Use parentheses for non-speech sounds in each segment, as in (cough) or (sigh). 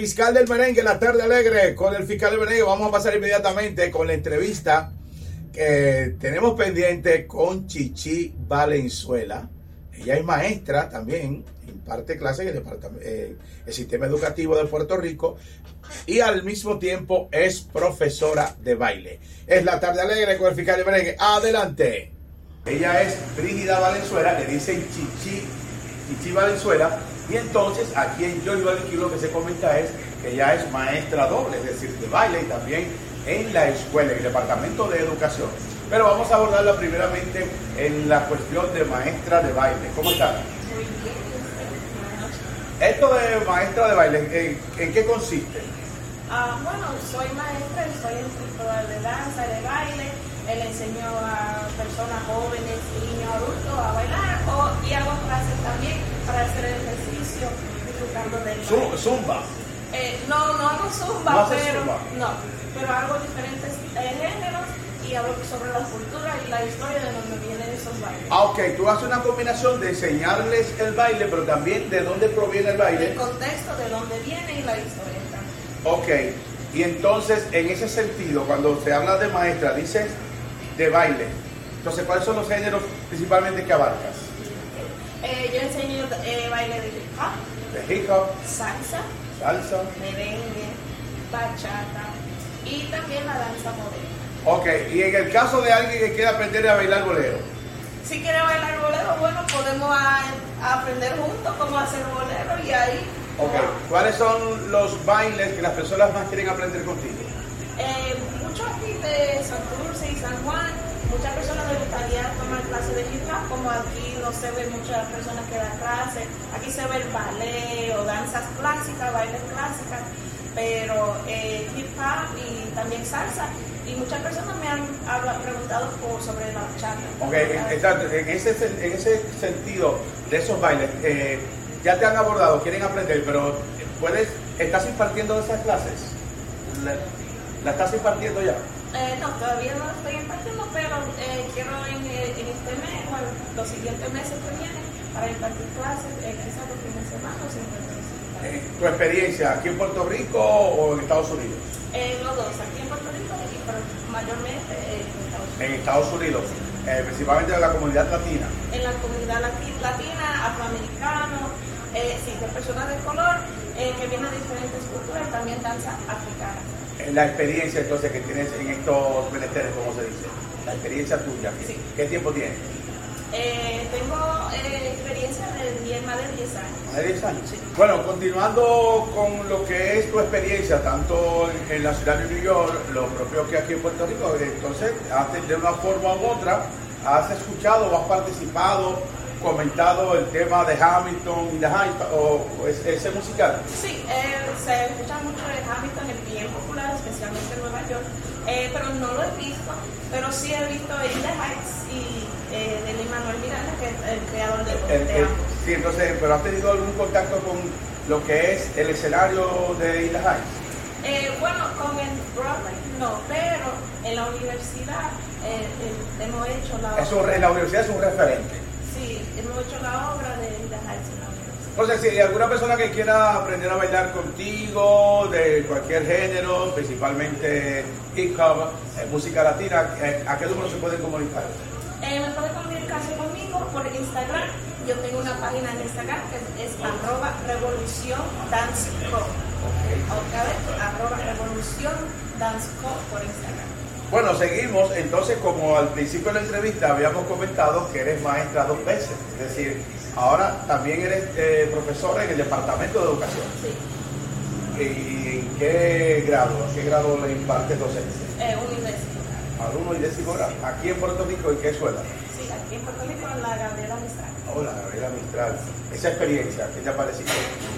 fiscal del merengue, la tarde alegre, con el fiscal del merengue. Vamos a pasar inmediatamente con la entrevista que tenemos pendiente con Chichi Valenzuela. Ella es maestra también, imparte clases en el, eh, sistema educativo de Puerto Rico y al mismo tiempo es profesora de baile. Es la tarde alegre con el fiscal del merengue. Adelante. Ella es Brígida Valenzuela, le dicen Chichi, Chichi Valenzuela. Y entonces aquí en Joy Valley lo que se comenta es que ella es maestra doble, es decir, de baile y también en la escuela, en el departamento de educación. Pero vamos a abordarla primeramente en la cuestión de maestra de baile. ¿Cómo está? Esto de maestra de baile, ¿en, en qué consiste? Ah, bueno, soy maestra, soy instructora de danza, de baile, le enseño a personas jóvenes, niños, adultos a bailar o, y hago clases también para hacer el ejercicio disfrutando del baile. Zumba. Eh, no, no hago zumba, ¿No pero zumba? no, pero hago diferentes eh, géneros y hablo sobre la cultura y la historia de donde vienen esos bailes. Ah, ok, tú haces una combinación de enseñarles el baile, pero también de dónde proviene el baile. El contexto de dónde viene y la historia también. Ok, y entonces en ese sentido, cuando se habla de maestra, dices de baile. Entonces, ¿cuáles son los géneros principalmente que abarcas? Eh, yo enseño eh, baile de hip hop, De hip hop, salsa, salsa. merengue, bachata y también la danza moderna. Ok, y en el caso de alguien que quiera aprender a bailar bolero, Si quiere bailar bolero, bueno, podemos a- a aprender juntos cómo hacer bolero y ahí. ok, ¿cuáles son los bailes que las personas más quieren aprender contigo? Eh, muchos aquí de Santurce y San Juan, muchas personas les gustaría tomar clases de hip hop, como aquí no se ven muchas personas que dan clases, aquí se ve el ballet o danzas clásicas, bailes clásicas, pero eh, hip hop y también salsa, y muchas personas me han preguntado por, sobre la bachata. Ok, exacto, en ese, en ese sentido de esos bailes, eh, ya te han abordado, quieren aprender, pero puedes, ¿estás impartiendo esas clases? ¿La, la estás impartiendo ya? Eh, no, todavía no estoy impartiendo, pero eh, quiero en, eh, en este mes o en los siguientes meses que vienen para impartir clases, eh, quizás los fines de semana o siempre Eh, ¿Tu experiencia aquí en Puerto Rico o en Estados Unidos? Eh, los dos, aquí en Puerto Rico y pero mayormente en Estados Unidos. En Estados Unidos, principalmente de la comunidad latina. En la comunidad lati- latina, afroamericano, eh, sí, de personas de color eh, que vienen de diferentes culturas también danza africana. Eh, La experiencia entonces que tienes en estos menesteres, como se dice, la experiencia tuya, ¿qué, Sí. qué tiempo tienes? Eh, tengo eh, experiencia de 10, más de 10 años. Más de 10 años. Bueno, continuando con lo que es tu experiencia, tanto en, la ciudad de New York, lo propio que aquí en Puerto Rico, entonces, has- de una forma u otra, has escuchado o has participado, comentado el tema de Hamilton y de Hyde, o, o es- ese musical. Sí, eh, se escucha mucho de Hamilton, es bien popular, especialmente en Nueva York, eh, pero no lo he visto, pero sí he visto In the Heights y eh, de Lin-Manuel Miranda, que es el creador de, El- de el- sí, entonces, pero has tenido algún contacto con lo que es el escenario de Isla Heights. Eh, bueno, con el Broadway no, pero en la universidad eh, eh, hemos hecho la Es un- obra. en la universidad es un referente. Hemos hecho la obra de la universidad. Entonces, si hay alguna persona que quiera aprender a bailar contigo, de cualquier género, principalmente hip hop, eh, música latina, eh, ¿a qué número se pueden comunicar? Eh, me puede comunicarse conmigo por Instagram. Yo tengo una página en Instagram que es, es arroba revolución dance co. Otra vez, arroba revolución dance co por Instagram. Bueno, seguimos. Entonces, como al principio de la entrevista habíamos comentado que eres maestra dos veces, es decir, ahora también eres eh, profesora en el Departamento de Educación. Sí, ¿Y en qué grado? ¿A qué grado le impartes docencia? eh, universidad. Alumno y décimo grado. Aquí en Puerto Rico, ¿en qué escuela? Sí, aquí en Puerto Rico, en la Gabriela Mistral. Hola, Gabriela Mistral. Esa experiencia, ¿qué te ha parecido?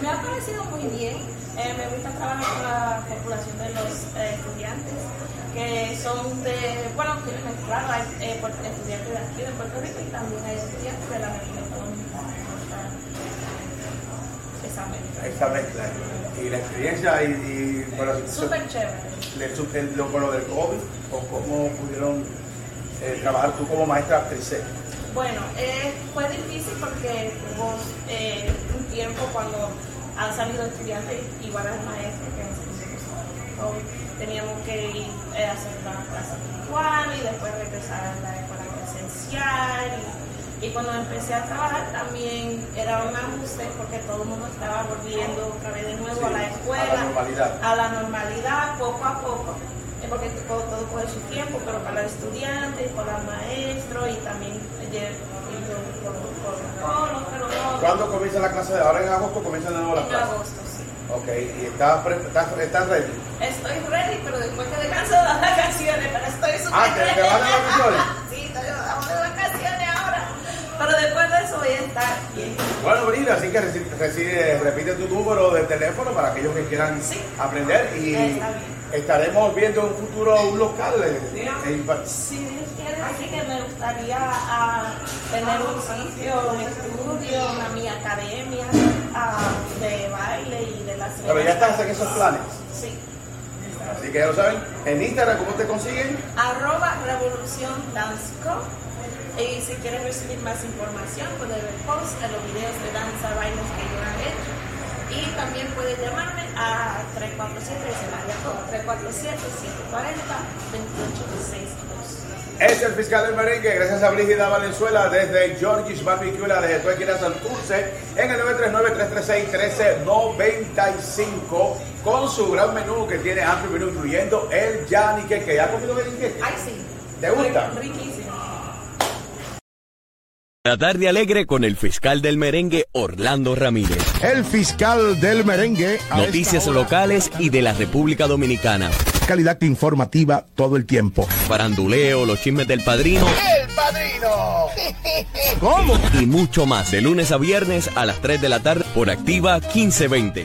Me ha parecido muy bien. Eh, me gusta trabajar con la población de los eh, estudiantes que son de, bueno, que mezclado, hay eh, estudiantes de aquí de Puerto Rico y también hay estudiantes de la gusta Esa mezcla. Esa mezcla. Y la experiencia y, y bueno, Súper chévere. el- lo, lo del COVID, o cómo pudieron eh, trabajar tú como maestra actriz. Bueno, eh, fue difícil porque hubo eh, un tiempo cuando han salido estudiantes igual al maestro que nosotros teníamos que ir eh, a hacer la clase virtual y después regresar a la escuela presencial. Y, cuando empecé a trabajar también era un ajuste porque todo el mundo estaba volviendo otra vez de nuevo a la escuela, a la normalidad, a la normalidad poco a poco porque todo, todo coge su tiempo, pero para los estudiantes, para el maestro y también por, por, pero no. ¿Cuándo comienza la clase de ahora? ¿En agosto comienza de nuevo la clase? En agosto, sí. Ok, ¿y estás, estás, estás ready? Estoy ready, pero después que descanso de (laughs) las vacaciones, pero estoy súper Ah, ¿te, te van de vacaciones? (laughs) pero después de eso voy a estar bien. Bueno, Brina, así que reside, repite tu número de teléfono para aquellos que quieran aprender y... Estaremos viendo en un futuro un local. Sí, así que me gustaría ah, tener un sitio, un estudio, una mi academia ah, de baile y de las Pero ya estás en esos planes. Sí. Así que ya lo saben. En Instagram, ¿cómo te consiguen? Arroba Revolución Danceco. Y si quieren recibir más información, pueden ver post de los videos de danza bailes que yo he y también puede llamarme a 347 347 740 2862 Es el fiscal del merengue, gracias a Brígida Valenzuela desde Georgie's Barbecue, la de Tuequira Santurce, en el 939-336-1395, con su gran menú que tiene amplio menú, incluyendo el yanique, que ya ha comido merengue. Ay, sí. ¿Te gusta? Riquísimo. La tarde alegre con el fiscal del merengue Orlando Ramírez. El fiscal del merengue. Noticias locales y de la República Dominicana. Calidad informativa todo el tiempo. Faranduleo, los chismes del padrino. ¡El padrino! (laughs) ¿Cómo? Y mucho más. De lunes a viernes a las 3 de la tarde por Activa 1520.